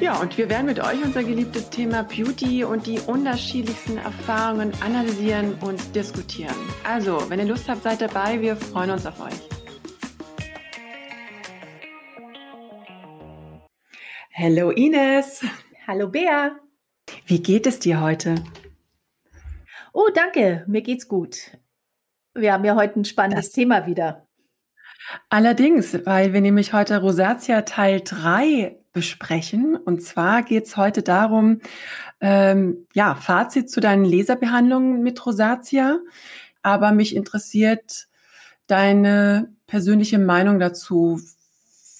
Ja, und wir werden mit euch unser geliebtes Thema Beauty und die unterschiedlichsten Erfahrungen analysieren und diskutieren. Also, wenn ihr Lust habt, seid dabei. Wir freuen uns auf euch. Hallo Ines. Hallo Bea. Wie geht es dir heute? Oh, danke. Mir geht's gut. Wir haben ja heute ein spannendes das Thema wieder. Allerdings, weil wir nämlich heute Rosatia Teil 3 besprechen. Und zwar geht es heute darum, ähm, ja, Fazit zu deinen Laserbehandlungen mit Rosatia. Aber mich interessiert deine persönliche Meinung dazu.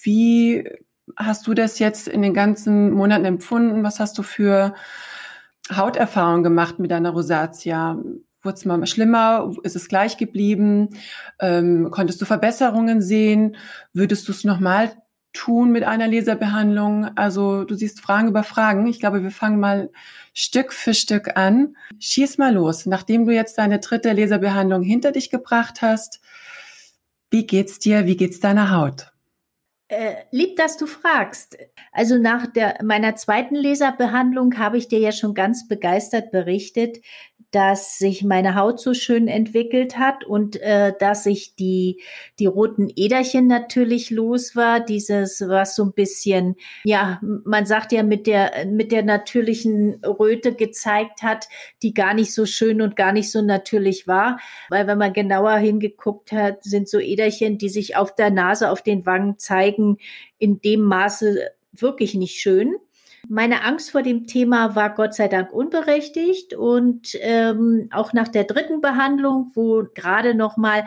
Wie hast du das jetzt in den ganzen Monaten empfunden? Was hast du für Hauterfahrungen gemacht mit deiner Rosatia? Wurde es mal schlimmer? Ist es gleich geblieben? Ähm, konntest du Verbesserungen sehen? Würdest du es nochmal tun mit einer Laserbehandlung? Also du siehst Fragen über Fragen. Ich glaube, wir fangen mal Stück für Stück an. Schieß mal los. Nachdem du jetzt deine dritte Laserbehandlung hinter dich gebracht hast, wie geht's dir? Wie geht's deiner Haut? Äh, lieb, dass du fragst. Also nach der, meiner zweiten Laserbehandlung habe ich dir ja schon ganz begeistert berichtet, dass sich meine Haut so schön entwickelt hat und äh, dass ich die, die roten Äderchen natürlich los war. Dieses, was so ein bisschen, ja, man sagt ja mit der, mit der natürlichen Röte gezeigt hat, die gar nicht so schön und gar nicht so natürlich war. Weil wenn man genauer hingeguckt hat, sind so Äderchen, die sich auf der Nase, auf den Wangen zeigen, in dem Maße wirklich nicht schön. Meine Angst vor dem Thema war Gott sei Dank unberechtigt und ähm, auch nach der dritten Behandlung, wo gerade noch mal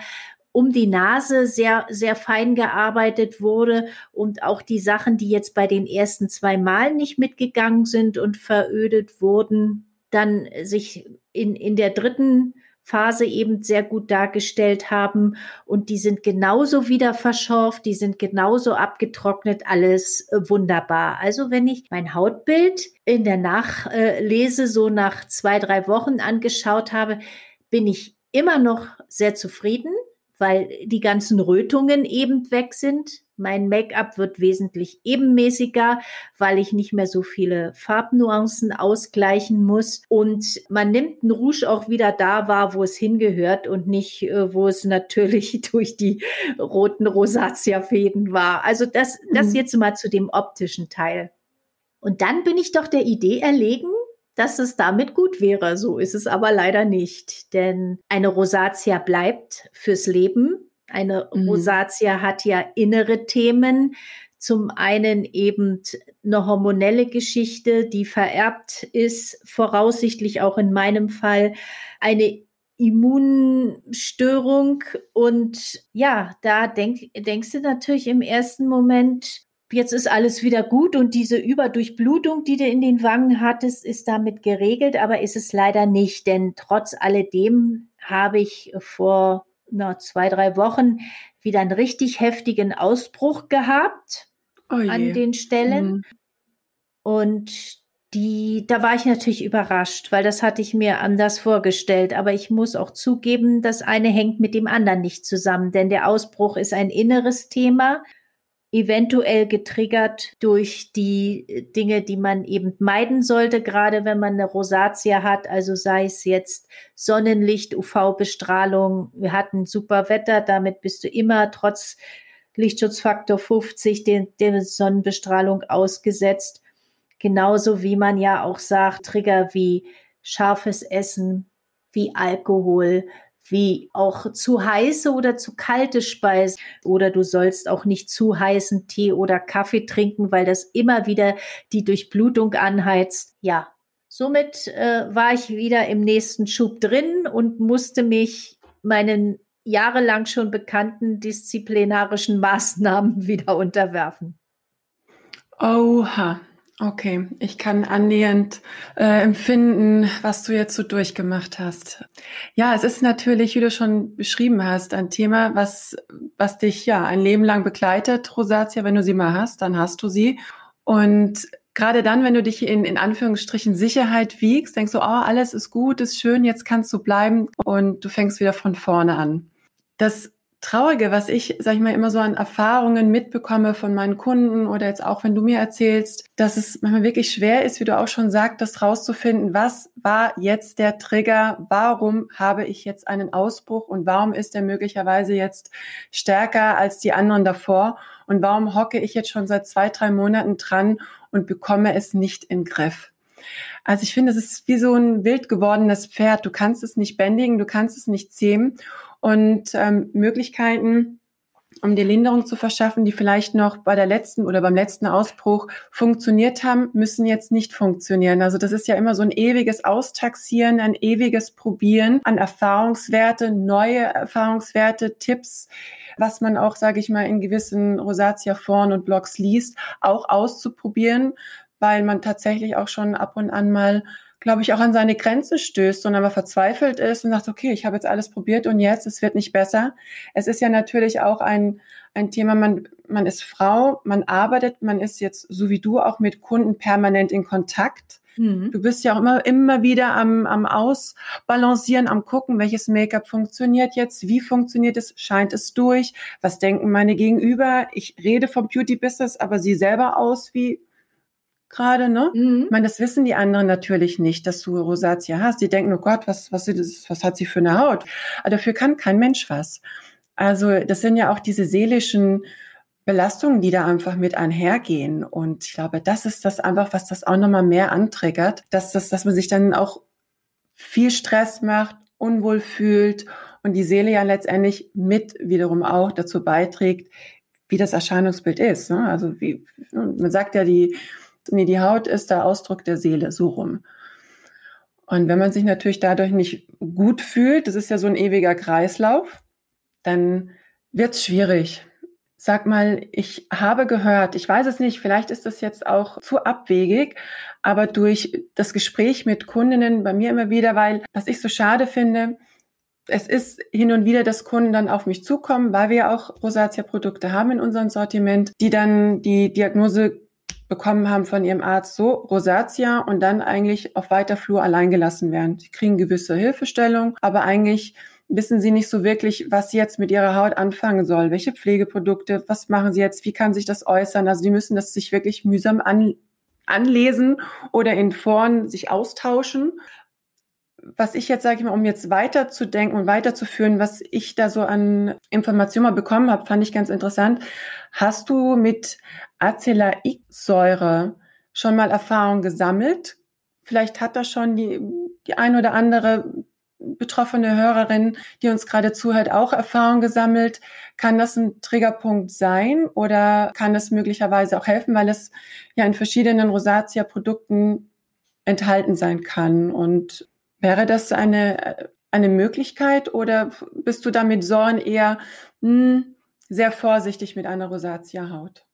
um die Nase sehr, sehr fein gearbeitet wurde und auch die Sachen, die jetzt bei den ersten zwei Malen nicht mitgegangen sind und verödet wurden, dann sich in, in der dritten Phase eben sehr gut dargestellt haben. Und die sind genauso wieder verschorft, die sind genauso abgetrocknet, alles äh, wunderbar. Also wenn ich mein Hautbild in der Nachlese so nach zwei, drei Wochen angeschaut habe, bin ich immer noch sehr zufrieden, weil die ganzen Rötungen eben weg sind. Mein Make-up wird wesentlich ebenmäßiger, weil ich nicht mehr so viele Farbnuancen ausgleichen muss. Und man nimmt ein Rouge auch wieder da wahr, wo es hingehört und nicht, äh, wo es natürlich durch die roten Rosatia-Fäden war. Also das, das mhm. jetzt mal zu dem optischen Teil. Und dann bin ich doch der Idee erlegen, dass es damit gut wäre. So ist es aber leider nicht. Denn eine Rosatia bleibt fürs Leben. Eine mhm. Rosatia hat ja innere Themen. Zum einen eben eine hormonelle Geschichte, die vererbt ist, voraussichtlich auch in meinem Fall eine Immunstörung. Und ja, da denk, denkst du natürlich im ersten Moment, jetzt ist alles wieder gut und diese Überdurchblutung, die du in den Wangen hattest, ist damit geregelt, aber ist es leider nicht, denn trotz alledem habe ich vor na, zwei, drei Wochen wieder einen richtig heftigen Ausbruch gehabt oh an den Stellen. Mhm. Und die, da war ich natürlich überrascht, weil das hatte ich mir anders vorgestellt. Aber ich muss auch zugeben, das eine hängt mit dem anderen nicht zusammen, denn der Ausbruch ist ein inneres Thema eventuell getriggert durch die äh, Dinge, die man eben meiden sollte, gerade wenn man eine Rosatia hat, also sei es jetzt Sonnenlicht, UV-Bestrahlung. Wir hatten super Wetter, damit bist du immer trotz Lichtschutzfaktor 50 den, der Sonnenbestrahlung ausgesetzt. Genauso wie man ja auch sagt, Trigger wie scharfes Essen, wie Alkohol, wie auch zu heiße oder zu kalte Speisen. Oder du sollst auch nicht zu heißen Tee oder Kaffee trinken, weil das immer wieder die Durchblutung anheizt. Ja, somit äh, war ich wieder im nächsten Schub drin und musste mich meinen jahrelang schon bekannten disziplinarischen Maßnahmen wieder unterwerfen. Oha. Okay, ich kann annähernd äh, empfinden, was du jetzt so durchgemacht hast. Ja, es ist natürlich, wie du schon beschrieben hast, ein Thema, was, was dich ja ein Leben lang begleitet, Rosatia. Wenn du sie mal hast, dann hast du sie. Und gerade dann, wenn du dich in, in Anführungsstrichen Sicherheit wiegst, denkst du, oh, alles ist gut, ist schön, jetzt kannst du bleiben und du fängst wieder von vorne an. Das Traurige, was ich, sag ich mal, immer so an Erfahrungen mitbekomme von meinen Kunden oder jetzt auch, wenn du mir erzählst, dass es manchmal wirklich schwer ist, wie du auch schon sagtest, rauszufinden, was war jetzt der Trigger, warum habe ich jetzt einen Ausbruch und warum ist er möglicherweise jetzt stärker als die anderen davor und warum hocke ich jetzt schon seit zwei, drei Monaten dran und bekomme es nicht in Griff. Also ich finde, es ist wie so ein wild gewordenes Pferd. Du kannst es nicht bändigen, du kannst es nicht zähmen und ähm, Möglichkeiten, um die Linderung zu verschaffen, die vielleicht noch bei der letzten oder beim letzten Ausbruch funktioniert haben, müssen jetzt nicht funktionieren. Also das ist ja immer so ein ewiges Austaxieren, ein ewiges Probieren an Erfahrungswerte, neue Erfahrungswerte, Tipps, was man auch, sage ich mal, in gewissen Rosatia-Foren und Blogs liest, auch auszuprobieren, weil man tatsächlich auch schon ab und an mal glaube ich, auch an seine Grenzen stößt und aber verzweifelt ist und sagt, okay, ich habe jetzt alles probiert und jetzt, es wird nicht besser. Es ist ja natürlich auch ein, ein Thema, man, man ist Frau, man arbeitet, man ist jetzt so wie du auch mit Kunden permanent in Kontakt. Mhm. Du bist ja auch immer, immer wieder am, am Ausbalancieren, am gucken, welches Make-up funktioniert jetzt, wie funktioniert es, scheint es durch, was denken meine Gegenüber. Ich rede vom Beauty-Business, aber sie selber aus, wie gerade, ne? Mhm. Ich meine, das wissen die anderen natürlich nicht, dass du Rosatia hast. Die denken, oh Gott, was, was, was hat sie für eine Haut? Aber dafür kann kein Mensch was. Also das sind ja auch diese seelischen Belastungen, die da einfach mit einhergehen. Und ich glaube, das ist das einfach, was das auch nochmal mehr antriggert, dass, das, dass man sich dann auch viel Stress macht, unwohl fühlt und die Seele ja letztendlich mit wiederum auch dazu beiträgt, wie das Erscheinungsbild ist. Ne? Also wie, man sagt ja, die, Nee, die Haut ist der Ausdruck der Seele, so rum. Und wenn man sich natürlich dadurch nicht gut fühlt, das ist ja so ein ewiger Kreislauf, dann wird es schwierig. Sag mal, ich habe gehört, ich weiß es nicht, vielleicht ist das jetzt auch zu abwegig, aber durch das Gespräch mit Kundinnen bei mir immer wieder, weil was ich so schade finde, es ist hin und wieder, dass Kunden dann auf mich zukommen, weil wir auch Rosatia-Produkte haben in unserem Sortiment, die dann die Diagnose bekommen haben von ihrem Arzt, so Rosatia und dann eigentlich auf weiter Flur allein gelassen werden. Sie kriegen gewisse Hilfestellung, aber eigentlich wissen sie nicht so wirklich, was sie jetzt mit ihrer Haut anfangen soll. Welche Pflegeprodukte, was machen sie jetzt, wie kann sich das äußern? Also die müssen das sich wirklich mühsam an, anlesen oder in Foren sich austauschen. Was ich jetzt sage ich mal, um jetzt weiterzudenken und weiterzuführen, was ich da so an Informationen mal bekommen habe, fand ich ganz interessant. Hast du mit Acelaicsäure schon mal Erfahrung gesammelt? Vielleicht hat da schon die, die ein oder andere betroffene Hörerin, die uns gerade zuhört, auch Erfahrung gesammelt. Kann das ein Triggerpunkt sein oder kann es möglicherweise auch helfen, weil es ja in verschiedenen Rosatia-Produkten enthalten sein kann? Und wäre das eine, eine Möglichkeit oder bist du damit Sorgen eher mh, hm, sehr vorsichtig mit einer Rosatia-Haut?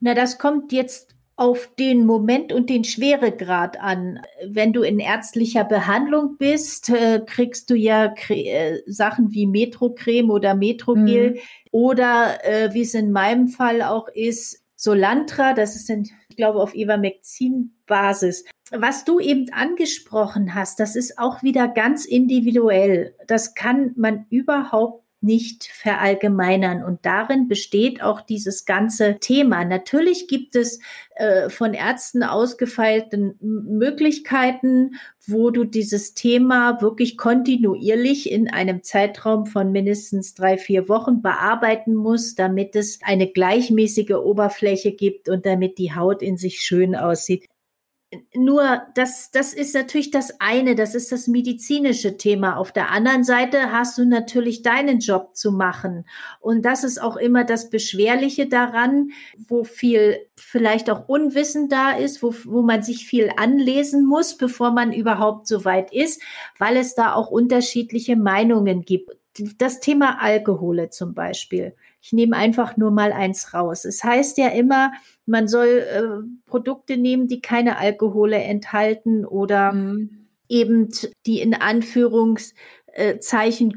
Na, das kommt jetzt auf den Moment und den Schweregrad an. Wenn du in ärztlicher Behandlung bist, äh, kriegst du ja äh, Sachen wie Metrocreme oder Metrogel mhm. oder äh, wie es in meinem Fall auch ist, Solantra, das ist, in, ich glaube, auf Ivermectin-Basis. Was du eben angesprochen hast, das ist auch wieder ganz individuell. Das kann man überhaupt nicht verallgemeinern. Und darin besteht auch dieses ganze Thema. Natürlich gibt es äh, von Ärzten ausgefeilte Möglichkeiten, wo du dieses Thema wirklich kontinuierlich in einem Zeitraum von mindestens drei, vier Wochen bearbeiten musst, damit es eine gleichmäßige Oberfläche gibt und damit die Haut in sich schön aussieht. Nur das, das ist natürlich das eine, das ist das medizinische Thema. Auf der anderen Seite hast du natürlich deinen Job zu machen. Und das ist auch immer das Beschwerliche daran, wo viel vielleicht auch Unwissen da ist, wo, wo man sich viel anlesen muss, bevor man überhaupt so weit ist, weil es da auch unterschiedliche Meinungen gibt. Das Thema Alkohole zum Beispiel. Ich nehme einfach nur mal eins raus. Es heißt ja immer, man soll äh, Produkte nehmen, die keine Alkohole enthalten oder mhm. eben die in Anführungs äh,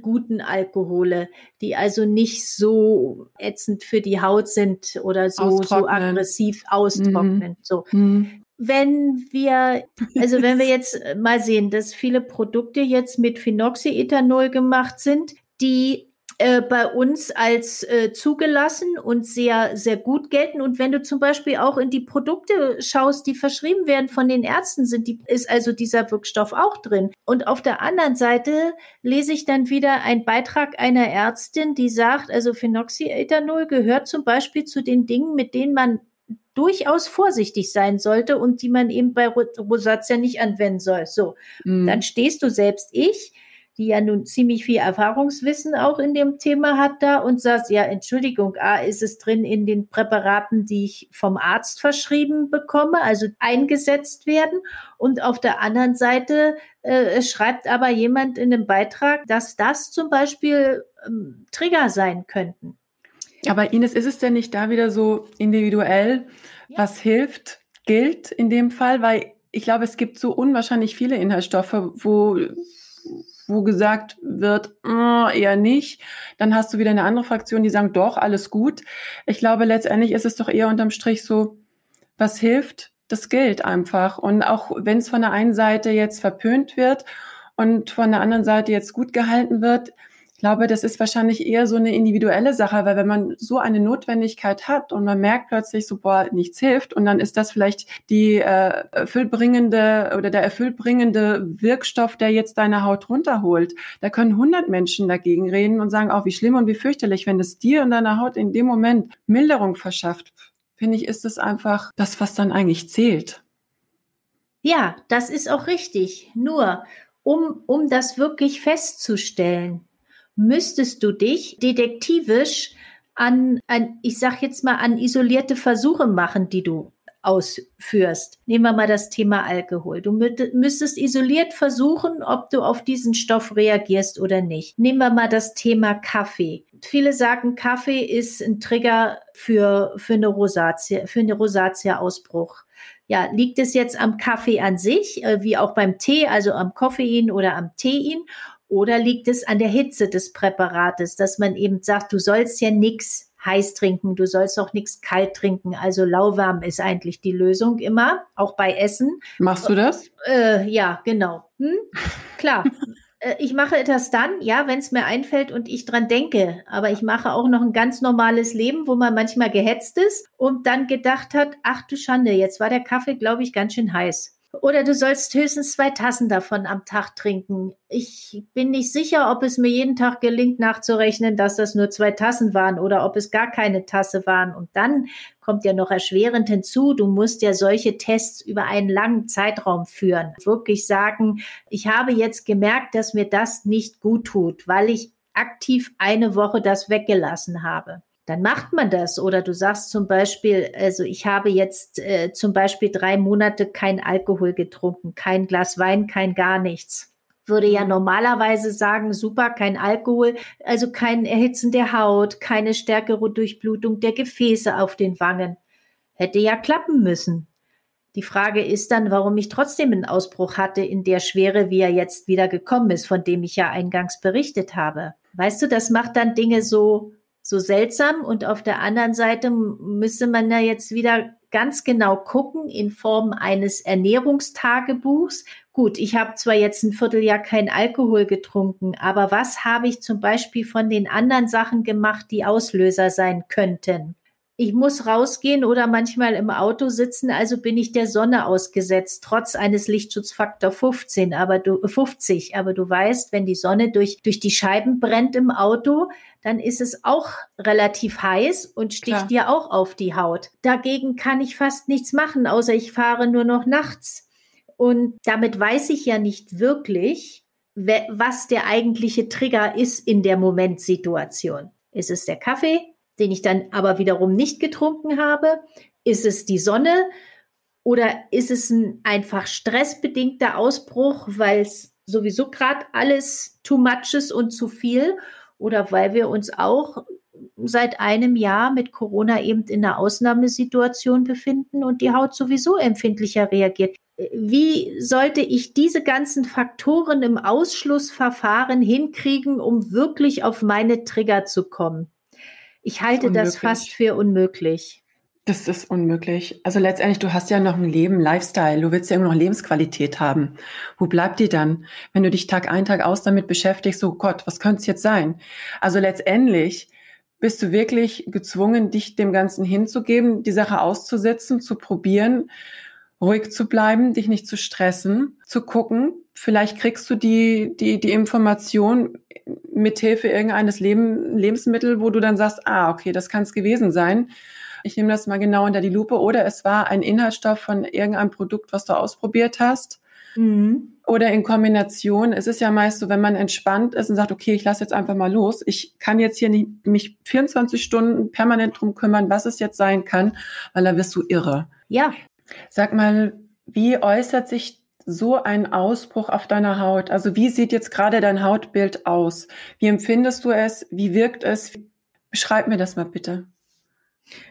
guten Alkohole, die also nicht so ätzend für die Haut sind oder so, so aggressiv austrocknen. Mhm. So. Mhm. Wenn wir, also wenn wir jetzt mal sehen, dass viele Produkte jetzt mit Phenoxyethanol gemacht sind, die äh, bei uns als äh, zugelassen und sehr, sehr gut gelten. Und wenn du zum Beispiel auch in die Produkte schaust, die verschrieben werden von den Ärzten, sind die, ist also dieser Wirkstoff auch drin. Und auf der anderen Seite lese ich dann wieder einen Beitrag einer Ärztin, die sagt, also Phenoxyethanol gehört zum Beispiel zu den Dingen, mit denen man durchaus vorsichtig sein sollte und die man eben bei Rosatia nicht anwenden soll. So, mm. dann stehst du selbst ich die ja nun ziemlich viel Erfahrungswissen auch in dem Thema hat da und sagt, ja, Entschuldigung, A, ist es drin in den Präparaten, die ich vom Arzt verschrieben bekomme, also eingesetzt werden. Und auf der anderen Seite äh, schreibt aber jemand in einem Beitrag, dass das zum Beispiel ähm, Trigger sein könnten. Aber Ines, ist es denn nicht da wieder so individuell, ja. was hilft, gilt in dem Fall? Weil ich glaube, es gibt so unwahrscheinlich viele Inhaltsstoffe, wo wo gesagt wird, äh, eher nicht. Dann hast du wieder eine andere Fraktion, die sagen, doch, alles gut. Ich glaube, letztendlich ist es doch eher unterm Strich so, was hilft, das gilt einfach. Und auch wenn es von der einen Seite jetzt verpönt wird und von der anderen Seite jetzt gut gehalten wird, ich glaube, das ist wahrscheinlich eher so eine individuelle Sache, weil wenn man so eine Notwendigkeit hat und man merkt plötzlich so, boah, nichts hilft und dann ist das vielleicht die äh, erfüllbringende oder der erfüllbringende Wirkstoff, der jetzt deine Haut runterholt. Da können 100 Menschen dagegen reden und sagen, auch oh, wie schlimm und wie fürchterlich, wenn es dir und deiner Haut in dem Moment Milderung verschafft. Finde ich, ist es einfach das, was dann eigentlich zählt. Ja, das ist auch richtig. Nur, um, um das wirklich festzustellen, müsstest du dich detektivisch an, an, ich sag jetzt mal, an isolierte Versuche machen, die du ausführst. Nehmen wir mal das Thema Alkohol. Du müsstest isoliert versuchen, ob du auf diesen Stoff reagierst oder nicht. Nehmen wir mal das Thema Kaffee. Viele sagen, Kaffee ist ein Trigger für, für eine Rosatia, für eine Rosatia-Ausbruch. Ja, liegt es jetzt am Kaffee an sich, äh, wie auch beim Tee, also am Koffein oder am Tein? Oder liegt es an der Hitze des Präparates, dass man eben sagt, du sollst ja nichts heiß trinken, du sollst auch nichts kalt trinken. Also lauwarm ist eigentlich die Lösung immer, auch bei Essen. Machst du das? Äh, ja, genau. Hm? Klar. Äh, ich mache das dann, ja, wenn es mir einfällt und ich dran denke. Aber ich mache auch noch ein ganz normales Leben, wo man manchmal gehetzt ist und dann gedacht hat, ach du Schande, jetzt war der Kaffee, glaube ich, ganz schön heiß. Oder du sollst höchstens zwei Tassen davon am Tag trinken. Ich bin nicht sicher, ob es mir jeden Tag gelingt, nachzurechnen, dass das nur zwei Tassen waren oder ob es gar keine Tasse waren. Und dann kommt ja noch erschwerend hinzu, du musst ja solche Tests über einen langen Zeitraum führen. Wirklich sagen, ich habe jetzt gemerkt, dass mir das nicht gut tut, weil ich aktiv eine Woche das weggelassen habe dann macht man das. Oder du sagst zum Beispiel, also ich habe jetzt äh, zum Beispiel drei Monate kein Alkohol getrunken, kein Glas Wein, kein gar nichts. Würde ja mhm. normalerweise sagen, super, kein Alkohol, also kein Erhitzen der Haut, keine stärkere Durchblutung der Gefäße auf den Wangen. Hätte ja klappen müssen. Die Frage ist dann, warum ich trotzdem einen Ausbruch hatte in der Schwere, wie er jetzt wieder gekommen ist, von dem ich ja eingangs berichtet habe. Weißt du, das macht dann Dinge so so seltsam. Und auf der anderen Seite müsste man da jetzt wieder ganz genau gucken in Form eines Ernährungstagebuchs. Gut, ich habe zwar jetzt ein Vierteljahr kein Alkohol getrunken, aber was habe ich zum Beispiel von den anderen Sachen gemacht, die Auslöser sein könnten? Ich muss rausgehen oder manchmal im Auto sitzen, also bin ich der Sonne ausgesetzt, trotz eines Lichtschutzfaktor 15, aber du 50. Aber du weißt, wenn die Sonne durch, durch die Scheiben brennt im Auto, dann ist es auch relativ heiß und sticht Klar. dir auch auf die Haut. Dagegen kann ich fast nichts machen, außer ich fahre nur noch nachts. Und damit weiß ich ja nicht wirklich, was der eigentliche Trigger ist in der Momentsituation. Ist es der Kaffee? Den ich dann aber wiederum nicht getrunken habe? Ist es die Sonne oder ist es ein einfach stressbedingter Ausbruch, weil es sowieso gerade alles too much ist und zu viel? Oder weil wir uns auch seit einem Jahr mit Corona eben in einer Ausnahmesituation befinden und die Haut sowieso empfindlicher reagiert. Wie sollte ich diese ganzen Faktoren im Ausschlussverfahren hinkriegen, um wirklich auf meine Trigger zu kommen? Ich halte das, das fast für unmöglich. Das ist unmöglich. Also letztendlich, du hast ja noch ein Leben, Lifestyle. Du willst ja immer noch Lebensqualität haben. Wo bleibt die dann, wenn du dich Tag ein, Tag aus damit beschäftigst, so Gott, was könnte es jetzt sein? Also letztendlich bist du wirklich gezwungen, dich dem Ganzen hinzugeben, die Sache auszusetzen, zu probieren, ruhig zu bleiben, dich nicht zu stressen, zu gucken. Vielleicht kriegst du die, die, die Information mithilfe irgendeines Leben, Lebensmittel, wo du dann sagst, ah, okay, das kann es gewesen sein ich nehme das mal genau unter die Lupe, oder es war ein Inhaltsstoff von irgendeinem Produkt, was du ausprobiert hast. Mhm. Oder in Kombination. Es ist ja meist so, wenn man entspannt ist und sagt, okay, ich lasse jetzt einfach mal los. Ich kann jetzt hier nicht mich 24 Stunden permanent drum kümmern, was es jetzt sein kann, weil da wirst du irre. Ja. Sag mal, wie äußert sich so ein Ausbruch auf deiner Haut? Also wie sieht jetzt gerade dein Hautbild aus? Wie empfindest du es? Wie wirkt es? Beschreib mir das mal bitte.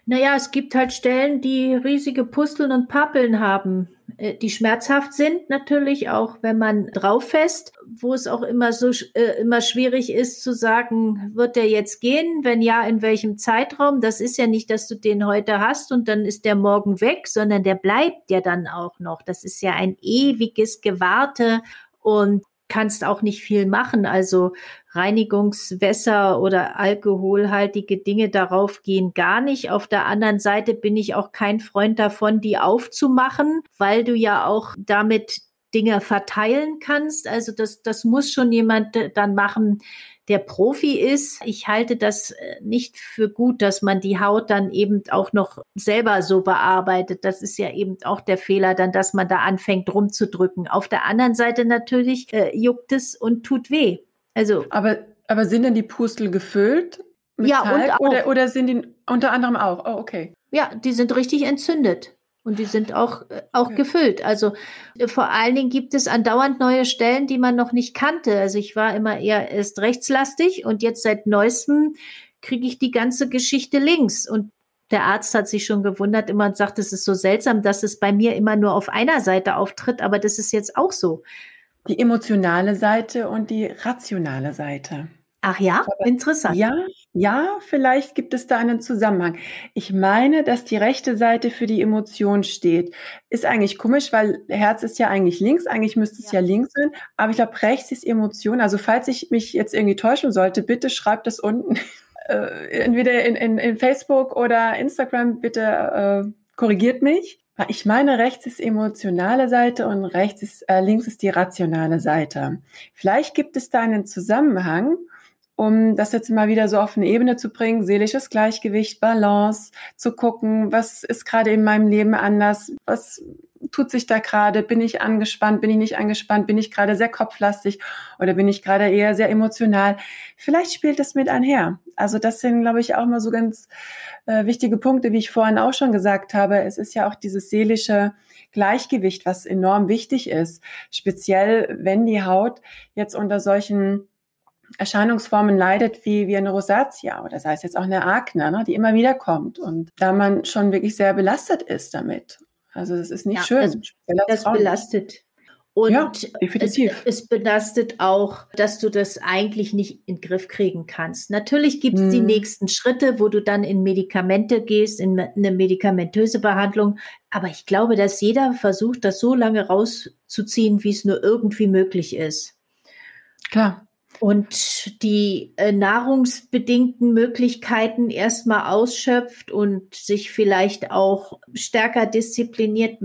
Naja, es gibt halt Stellen, die riesige Pusteln und Pappeln haben, die schmerzhaft sind natürlich auch, wenn man drauf fest, wo es auch immer so äh, immer schwierig ist zu sagen, wird der jetzt gehen? Wenn ja, in welchem Zeitraum? Das ist ja nicht, dass du den heute hast und dann ist der morgen weg, sondern der bleibt ja dann auch noch. Das ist ja ein ewiges Gewarte und kannst auch nicht viel machen. Also Reinigungswässer oder alkoholhaltige Dinge darauf gehen gar nicht. Auf der anderen Seite bin ich auch kein Freund davon, die aufzumachen, weil du ja auch damit Dinge verteilen kannst. Also das, das muss schon jemand dann machen, der Profi ist. Ich halte das äh, nicht für gut, dass man die Haut dann eben auch noch selber so bearbeitet. Das ist ja eben auch der Fehler, dann, dass man da anfängt rumzudrücken. Auf der anderen Seite natürlich äh, juckt es und tut weh. Also. Aber, aber sind denn die Pustel gefüllt? Mit ja, Talg, und auch. Oder, oder sind die unter anderem auch? Oh, okay. Ja, die sind richtig entzündet. Und die sind auch, äh, auch okay. gefüllt. Also äh, vor allen Dingen gibt es andauernd neue Stellen, die man noch nicht kannte. Also ich war immer eher erst rechtslastig und jetzt seit neuestem kriege ich die ganze Geschichte links. Und der Arzt hat sich schon gewundert immer und sagt, es ist so seltsam, dass es bei mir immer nur auf einer Seite auftritt, aber das ist jetzt auch so. Die emotionale Seite und die rationale Seite. Ach ja, interessant. Ja, ja, vielleicht gibt es da einen Zusammenhang. Ich meine, dass die rechte Seite für die Emotion steht. Ist eigentlich komisch, weil Herz ist ja eigentlich links, eigentlich müsste es ja, ja links sein, aber ich glaube, rechts ist Emotion. Also falls ich mich jetzt irgendwie täuschen sollte, bitte schreibt das unten, äh, entweder in, in, in, Facebook oder Instagram, bitte äh, korrigiert mich. Ich meine, rechts ist emotionale Seite und rechts ist, äh, links ist die rationale Seite. Vielleicht gibt es da einen Zusammenhang, um das jetzt mal wieder so auf eine Ebene zu bringen, seelisches Gleichgewicht, Balance, zu gucken, was ist gerade in meinem Leben anders, was tut sich da gerade, bin ich angespannt, bin ich nicht angespannt, bin ich gerade sehr kopflastig oder bin ich gerade eher sehr emotional. Vielleicht spielt das mit einher. Also das sind, glaube ich, auch mal so ganz äh, wichtige Punkte, wie ich vorhin auch schon gesagt habe. Es ist ja auch dieses seelische Gleichgewicht, was enorm wichtig ist, speziell wenn die Haut jetzt unter solchen Erscheinungsformen leidet wie, wie eine Rosatia oder sei es jetzt auch eine Akne, ne, die immer wieder kommt und da man schon wirklich sehr belastet ist damit. Also das ist nicht ja, schön. Das, das belastet. Und ja, definitiv. Es, es, belastet auch, dass du das eigentlich nicht in den Griff kriegen kannst. Natürlich gibt es hm. die nächsten Schritte, wo du dann in Medikamente gehst, in eine medikamentöse Behandlung. Aber ich glaube, dass jeder versucht, das so lange rauszuziehen, wie es nur irgendwie möglich ist. Klar und die äh, nahrungsbedingten Möglichkeiten erstmal ausschöpft und sich vielleicht auch stärker diszipliniert.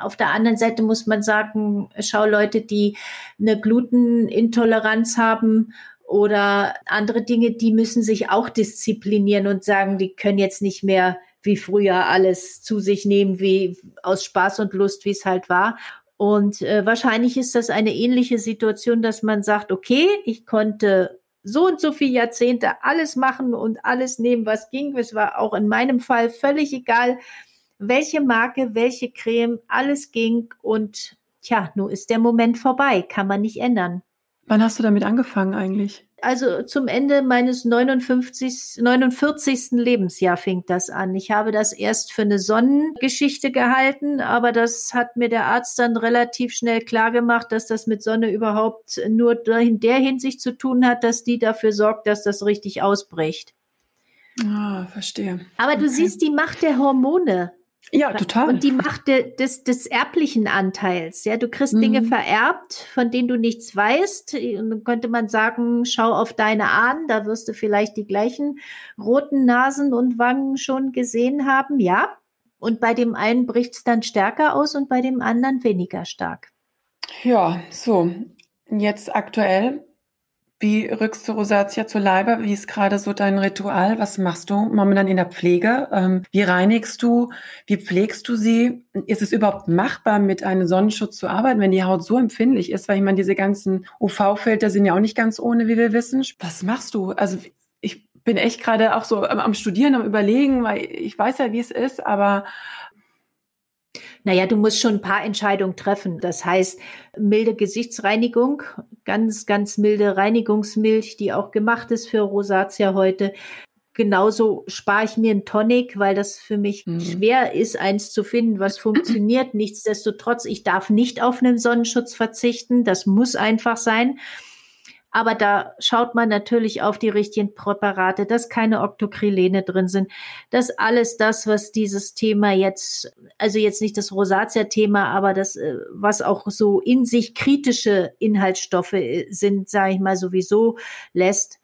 Auf der anderen Seite muss man sagen, schau Leute, die eine Glutenintoleranz haben oder andere Dinge, die müssen sich auch disziplinieren und sagen, die können jetzt nicht mehr wie früher alles zu sich nehmen, wie aus Spaß und Lust, wie es halt war. Und äh, wahrscheinlich ist das eine ähnliche Situation, dass man sagt, okay, ich konnte so und so viele Jahrzehnte alles machen und alles nehmen, was ging. Es war auch in meinem Fall völlig egal, welche Marke, welche Creme, alles ging. Und tja, nun ist der Moment vorbei, kann man nicht ändern. Wann hast du damit angefangen eigentlich? Also zum Ende meines 59, 49. Lebensjahr fing das an. Ich habe das erst für eine Sonnengeschichte gehalten, aber das hat mir der Arzt dann relativ schnell klar gemacht, dass das mit Sonne überhaupt nur in der Hinsicht zu tun hat, dass die dafür sorgt, dass das richtig ausbricht. Ah, verstehe. Aber du siehst die Macht der Hormone. Ja, total. Und die Macht de, des, des erblichen Anteils. Ja, du kriegst mhm. Dinge vererbt, von denen du nichts weißt. Und dann könnte man sagen, schau auf deine Ahnen, da wirst du vielleicht die gleichen roten Nasen und Wangen schon gesehen haben. Ja. Und bei dem einen bricht es dann stärker aus und bei dem anderen weniger stark. Ja, so. Jetzt aktuell wie rückst du Rosatia zu Leibe? Wie ist gerade so dein Ritual? Was machst du momentan in der Pflege? Ähm, wie reinigst du? Wie pflegst du sie? Ist es überhaupt machbar, mit einem Sonnenschutz zu arbeiten, wenn die Haut so empfindlich ist? Weil ich meine, diese ganzen UV-Filter sind ja auch nicht ganz ohne, wie wir wissen. Was machst du? Also ich bin echt gerade auch so am, am Studieren, am Überlegen, weil ich weiß ja, wie es ist, aber naja, du musst schon ein paar Entscheidungen treffen. Das heißt, milde Gesichtsreinigung, ganz, ganz milde Reinigungsmilch, die auch gemacht ist für Rosatia heute. Genauso spare ich mir einen Tonic, weil das für mich mhm. schwer ist, eins zu finden, was funktioniert. Nichtsdestotrotz, ich darf nicht auf einen Sonnenschutz verzichten. Das muss einfach sein. Aber da schaut man natürlich auf die richtigen Präparate, dass keine Octocrylene drin sind, dass alles das, was dieses Thema jetzt, also jetzt nicht das Rosatia-Thema, aber das, äh, was auch so in sich kritische Inhaltsstoffe äh, sind, sage ich mal, sowieso lässt.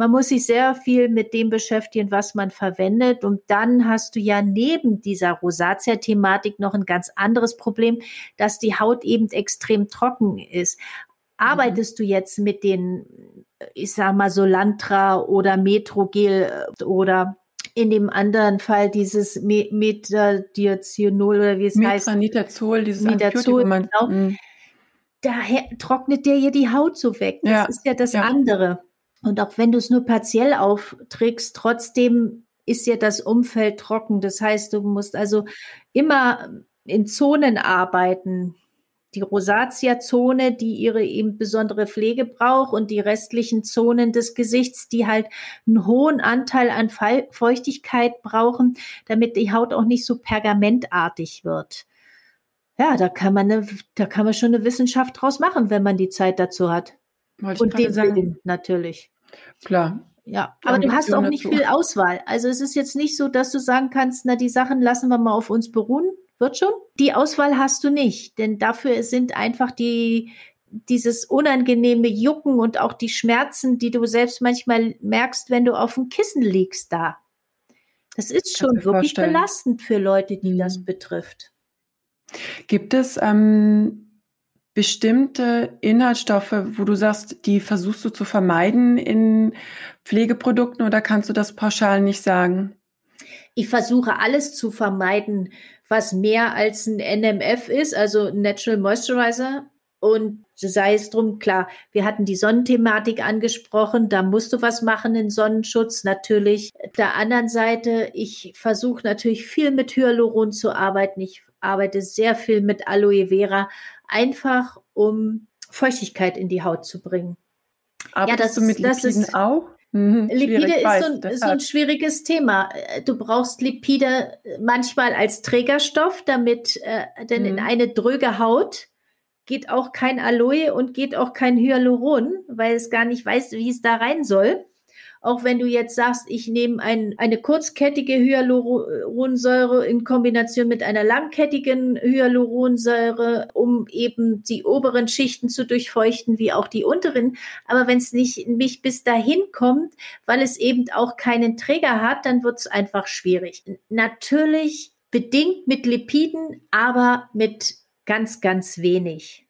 Man muss sich sehr viel mit dem beschäftigen, was man verwendet. Und dann hast du ja neben dieser Rosatia-Thematik noch ein ganz anderes Problem, dass die Haut eben extrem trocken ist. Mhm. Arbeitest du jetzt mit den, ich sag mal, Solantra oder Metrogel äh, oder in dem anderen Fall dieses Metadiazinol oder wie es heißt. Metranitazol, dieses Metazol, genau. Mhm. Daher trocknet der hier die Haut so weg. Das ja. ist ja das ja. andere. Und auch wenn du es nur partiell aufträgst, trotzdem ist ja das Umfeld trocken. Das heißt, du musst also immer in Zonen arbeiten die Rosatia-Zone, die ihre eben besondere Pflege braucht und die restlichen Zonen des Gesichts, die halt einen hohen Anteil an Feuchtigkeit brauchen, damit die Haut auch nicht so pergamentartig wird. Ja, da kann man eine, da kann man schon eine Wissenschaft draus machen, wenn man die Zeit dazu hat. Wollte und den sagen. natürlich. Klar. Ja, aber du hast auch nicht dazu. viel Auswahl. Also es ist jetzt nicht so, dass du sagen kannst, na, die Sachen lassen wir mal auf uns beruhen wird schon. Die Auswahl hast du nicht, denn dafür sind einfach die, dieses unangenehme Jucken und auch die Schmerzen, die du selbst manchmal merkst, wenn du auf dem Kissen liegst, da. Das ist schon wirklich vorstellen. belastend für Leute, die mhm. das betrifft. Gibt es ähm, bestimmte Inhaltsstoffe, wo du sagst, die versuchst du zu vermeiden in Pflegeprodukten oder kannst du das pauschal nicht sagen? Ich versuche alles zu vermeiden, was mehr als ein NMF ist, also Natural Moisturizer. Und sei es drum, klar, wir hatten die Sonnenthematik angesprochen, da musst du was machen in Sonnenschutz. Natürlich. Der anderen Seite, ich versuche natürlich viel mit Hyaluron zu arbeiten. Ich arbeite sehr viel mit Aloe Vera, einfach um Feuchtigkeit in die Haut zu bringen. Arbeitest ja, das du mit Lipiden das ist, auch? Mhm, Lipide ist, weiß, so ein, so ein, schwieriges Thema. Du brauchst Lipide manchmal als Trägerstoff, damit, äh, denn mhm. in eine dröge Haut geht auch kein Aloe und geht auch kein Hyaluron, weil es gar nicht weiß, wie es da rein soll. Auch wenn du jetzt sagst, ich nehme ein, eine kurzkettige Hyaluronsäure in Kombination mit einer langkettigen Hyaluronsäure, um eben die oberen Schichten zu durchfeuchten, wie auch die unteren. Aber wenn es nicht, nicht bis dahin kommt, weil es eben auch keinen Träger hat, dann wird es einfach schwierig. Natürlich bedingt mit Lipiden, aber mit ganz, ganz wenig.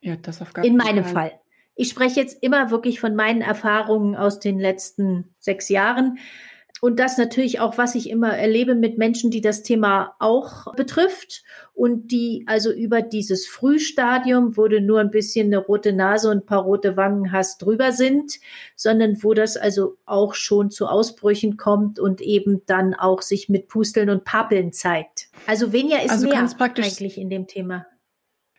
Ja, das auf gar In meinem Fall. Fall. Ich spreche jetzt immer wirklich von meinen Erfahrungen aus den letzten sechs Jahren. Und das natürlich auch, was ich immer erlebe mit Menschen, die das Thema auch betrifft und die also über dieses Frühstadium, wo du nur ein bisschen eine rote Nase und ein paar rote Wangen hast, drüber sind, sondern wo das also auch schon zu Ausbrüchen kommt und eben dann auch sich mit Pusteln und Pappeln zeigt. Also weniger ist also mehr eigentlich in dem Thema.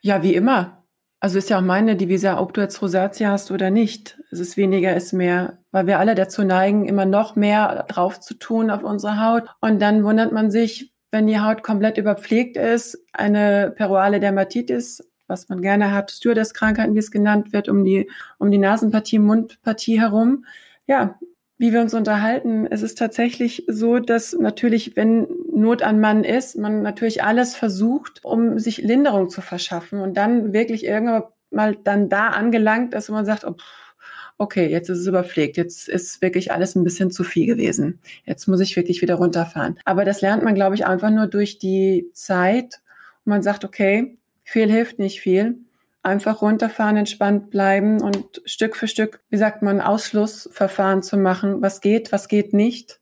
Ja, wie immer. Also ist ja auch meine Devise, ob du jetzt Rosatia hast oder nicht. Es ist weniger, ist mehr, weil wir alle dazu neigen, immer noch mehr drauf zu tun auf unsere Haut. Und dann wundert man sich, wenn die Haut komplett überpflegt ist, eine peruale Dermatitis, was man gerne hat, Stewardess-Krankheiten, wie es genannt wird, um die, um die Nasenpartie, Mundpartie herum. Ja, wie wir uns unterhalten, es ist tatsächlich so, dass natürlich, wenn Not an Mann ist, man natürlich alles versucht, um sich Linderung zu verschaffen und dann wirklich irgendwann mal dann da angelangt wo man sagt, oh, okay, jetzt ist es überpflegt, jetzt ist wirklich alles ein bisschen zu viel gewesen. Jetzt muss ich wirklich wieder runterfahren. Aber das lernt man, glaube ich, einfach nur durch die Zeit. Und man sagt, okay, viel hilft nicht viel einfach runterfahren, entspannt bleiben und Stück für Stück, wie sagt man, Ausschlussverfahren zu machen, was geht, was geht nicht.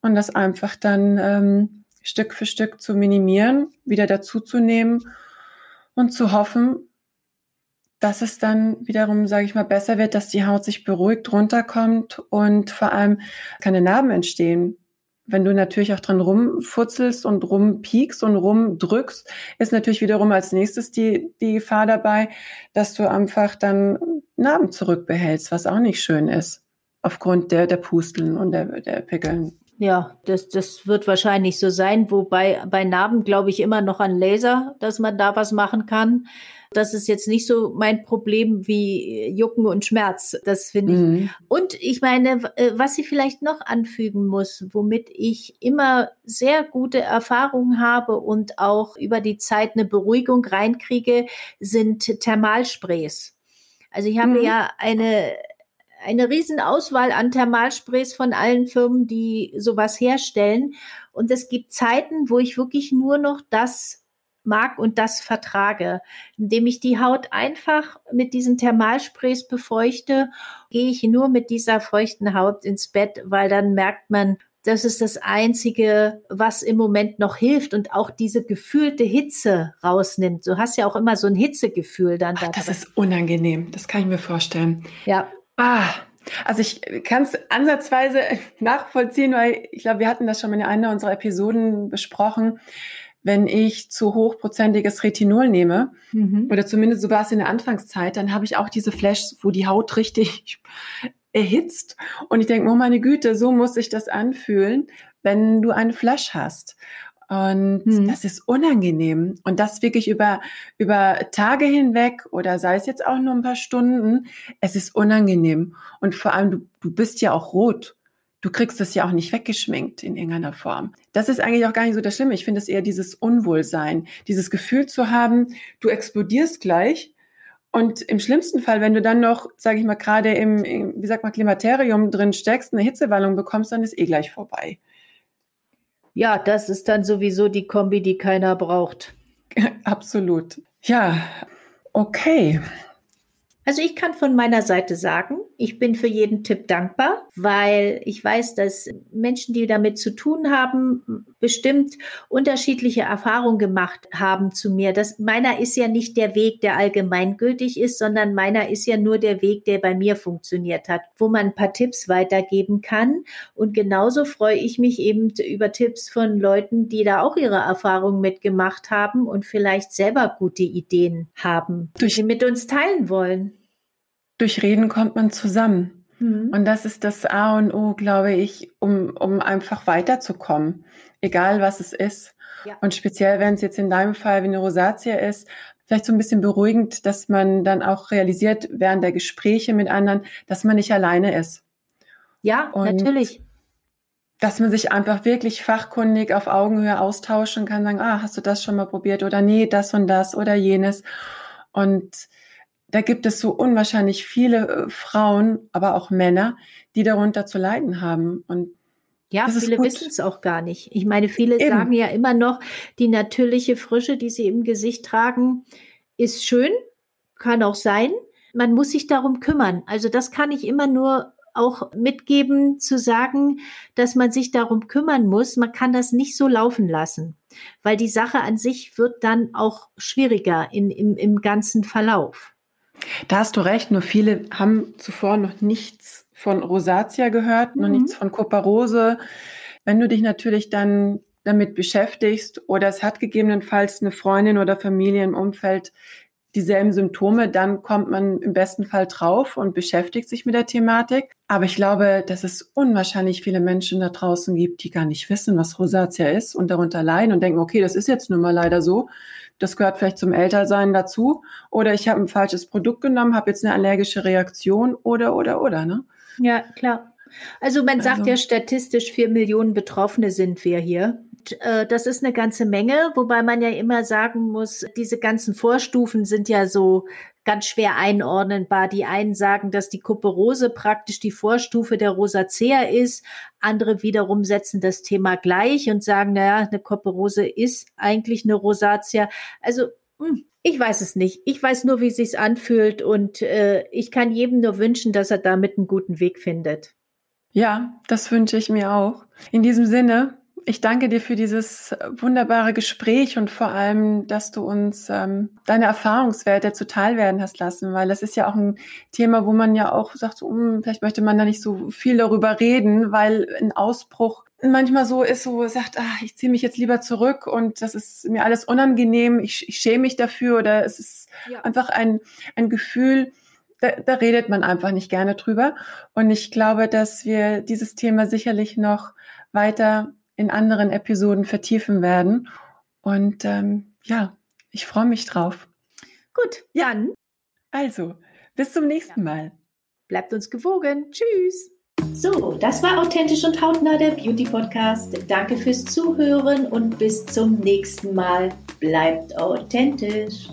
Und das einfach dann ähm, Stück für Stück zu minimieren, wieder dazuzunehmen und zu hoffen, dass es dann wiederum, sage ich mal, besser wird, dass die Haut sich beruhigt runterkommt und vor allem keine Narben entstehen wenn du natürlich auch dran rumfutzelst und rumpiekst und rumdrückst, ist natürlich wiederum als nächstes die, die Gefahr dabei, dass du einfach dann Narben zurückbehältst, was auch nicht schön ist, aufgrund der, der Pusteln und der, der Pickeln. Ja, das, das wird wahrscheinlich so sein, wobei bei Narben glaube ich immer noch an Laser, dass man da was machen kann. Das ist jetzt nicht so mein Problem wie Jucken und Schmerz. Das finde ich. Mhm. Und ich meine, äh, was ich vielleicht noch anfügen muss, womit ich immer sehr gute Erfahrungen habe und auch über die Zeit eine Beruhigung reinkriege, sind Thermalsprays. Also ich habe mhm. ja eine eine riesen Auswahl an Thermalsprays von allen Firmen, die sowas herstellen. Und es gibt Zeiten, wo ich wirklich nur noch das mag und das vertrage. Indem ich die Haut einfach mit diesen Thermalsprays befeuchte, gehe ich nur mit dieser feuchten Haut ins Bett, weil dann merkt man, das ist das Einzige, was im Moment noch hilft und auch diese gefühlte Hitze rausnimmt. Du hast ja auch immer so ein Hitzegefühl dann. Ach, das ist unangenehm, das kann ich mir vorstellen. Ja. Ah, also ich kann es ansatzweise nachvollziehen, weil ich glaube, wir hatten das schon in einer unserer Episoden besprochen wenn ich zu hochprozentiges Retinol nehme, mhm. oder zumindest so war es in der Anfangszeit, dann habe ich auch diese Flashs, wo die Haut richtig erhitzt. Und ich denke, oh meine Güte, so muss sich das anfühlen, wenn du einen Flash hast. Und mhm. das ist unangenehm. Und das wirklich über, über Tage hinweg oder sei es jetzt auch nur ein paar Stunden, es ist unangenehm. Und vor allem, du, du bist ja auch rot du kriegst es ja auch nicht weggeschminkt in irgendeiner Form. Das ist eigentlich auch gar nicht so das Schlimme. Ich finde es eher dieses Unwohlsein, dieses Gefühl zu haben, du explodierst gleich. Und im schlimmsten Fall, wenn du dann noch, sage ich mal, gerade im, im, wie sagt man, Klimaterium drin steckst, eine Hitzewallung bekommst, dann ist eh gleich vorbei. Ja, das ist dann sowieso die Kombi, die keiner braucht. Absolut. Ja, okay. Also ich kann von meiner Seite sagen, ich bin für jeden Tipp dankbar, weil ich weiß, dass Menschen, die damit zu tun haben, bestimmt unterschiedliche Erfahrungen gemacht haben zu mir. Das, meiner ist ja nicht der Weg, der allgemeingültig ist, sondern meiner ist ja nur der Weg, der bei mir funktioniert hat, wo man ein paar Tipps weitergeben kann. Und genauso freue ich mich eben über Tipps von Leuten, die da auch ihre Erfahrungen mitgemacht haben und vielleicht selber gute Ideen haben, die sie mit uns teilen wollen durch Reden kommt man zusammen. Mhm. Und das ist das A und O, glaube ich, um, um einfach weiterzukommen, egal was es ist. Ja. Und speziell, wenn es jetzt in deinem Fall wie eine Rosatia ist, vielleicht so ein bisschen beruhigend, dass man dann auch realisiert während der Gespräche mit anderen, dass man nicht alleine ist. Ja, und natürlich. Dass man sich einfach wirklich fachkundig auf Augenhöhe austauschen kann, sagen, ah, hast du das schon mal probiert oder nee, das und das oder jenes. Und da gibt es so unwahrscheinlich viele äh, Frauen, aber auch Männer, die darunter zu leiden haben. Und ja, viele wissen es auch gar nicht. Ich meine, viele Eben. sagen ja immer noch, die natürliche Frische, die sie im Gesicht tragen, ist schön, kann auch sein. Man muss sich darum kümmern. Also das kann ich immer nur auch mitgeben, zu sagen, dass man sich darum kümmern muss. Man kann das nicht so laufen lassen, weil die Sache an sich wird dann auch schwieriger in, im, im ganzen Verlauf. Da hast du recht, nur viele haben zuvor noch nichts von Rosatia gehört, mhm. noch nichts von Koparose. Wenn du dich natürlich dann damit beschäftigst oder es hat gegebenenfalls eine Freundin oder Familie im Umfeld, dieselben Symptome, dann kommt man im besten Fall drauf und beschäftigt sich mit der Thematik. Aber ich glaube, dass es unwahrscheinlich viele Menschen da draußen gibt, die gar nicht wissen, was Rosatia ist und darunter leiden und denken, okay, das ist jetzt nun mal leider so. Das gehört vielleicht zum Ältersein dazu. Oder ich habe ein falsches Produkt genommen, habe jetzt eine allergische Reaktion oder, oder, oder. Ne? Ja, klar. Also man sagt also. ja statistisch, vier Millionen Betroffene sind wir hier. Äh, das ist eine ganze Menge, wobei man ja immer sagen muss, diese ganzen Vorstufen sind ja so ganz schwer einordnenbar. Die einen sagen, dass die Kuperose praktisch die Vorstufe der Rosacea ist. Andere wiederum setzen das Thema gleich und sagen, naja, eine Kuperose ist eigentlich eine Rosatia. Also, hm, ich weiß es nicht. Ich weiß nur, wie es sich anfühlt und äh, ich kann jedem nur wünschen, dass er damit einen guten Weg findet. Ja, das wünsche ich mir auch. In diesem Sinne, ich danke dir für dieses wunderbare Gespräch und vor allem, dass du uns ähm, deine Erfahrungswerte zuteil werden hast lassen, weil das ist ja auch ein Thema, wo man ja auch sagt, so, um, vielleicht möchte man da nicht so viel darüber reden, weil ein Ausbruch manchmal so ist, so sagt, ach, ich ziehe mich jetzt lieber zurück und das ist mir alles unangenehm, ich, ich schäme mich dafür oder es ist ja. einfach ein, ein Gefühl, da, da redet man einfach nicht gerne drüber. Und ich glaube, dass wir dieses Thema sicherlich noch weiter in anderen Episoden vertiefen werden. Und ähm, ja, ich freue mich drauf. Gut, Jan. Also, bis zum nächsten Mal. Bleibt uns gewogen. Tschüss. So, das war Authentisch und Hautnah, der Beauty Podcast. Danke fürs Zuhören und bis zum nächsten Mal. Bleibt authentisch.